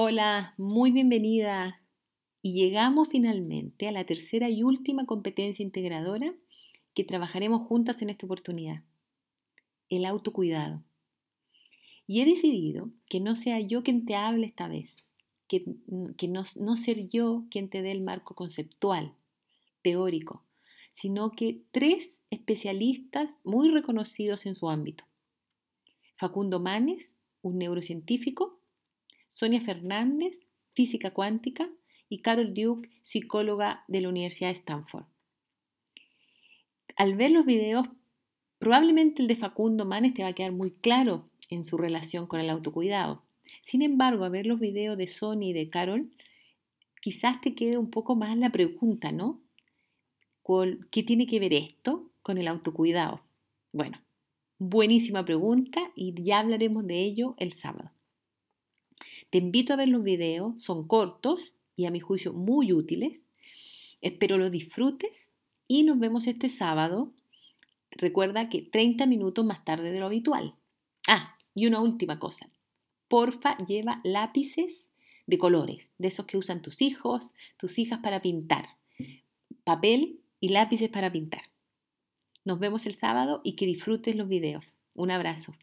Hola, muy bienvenida. Y llegamos finalmente a la tercera y última competencia integradora que trabajaremos juntas en esta oportunidad, el autocuidado. Y he decidido que no sea yo quien te hable esta vez, que, no, no ser yo quien te dé el marco conceptual, teórico, sino que tres especialistas muy reconocidos en su ámbito. Facundo Manes, un neurocientífico, Sonia Fernández, física cuántica, y Carol Duke, psicóloga de la Universidad de Stanford. Al ver los videos, probablemente el de Facundo Manes te va a quedar muy claro en su relación con el autocuidado. Sin embargo, a ver los videos de Sonia y de Carol, quizás te quede un poco más la pregunta, ¿no? ¿Qué tiene que ver esto con el autocuidado? Bueno, buenísima pregunta y ya hablaremos de ello el sábado. Te invito a ver los videos, son cortos y a mi juicio muy útiles. Espero los disfrutes y nos vemos este sábado. Recuerda que 30 minutos más tarde de lo habitual. Ah, y una última cosa. Porfa, lleva lápices de colores, de esos que usan tus hijos, tus hijas para pintar. Papel y lápices para pintar. Nos vemos el sábado y que disfrutes los videos. Un abrazo.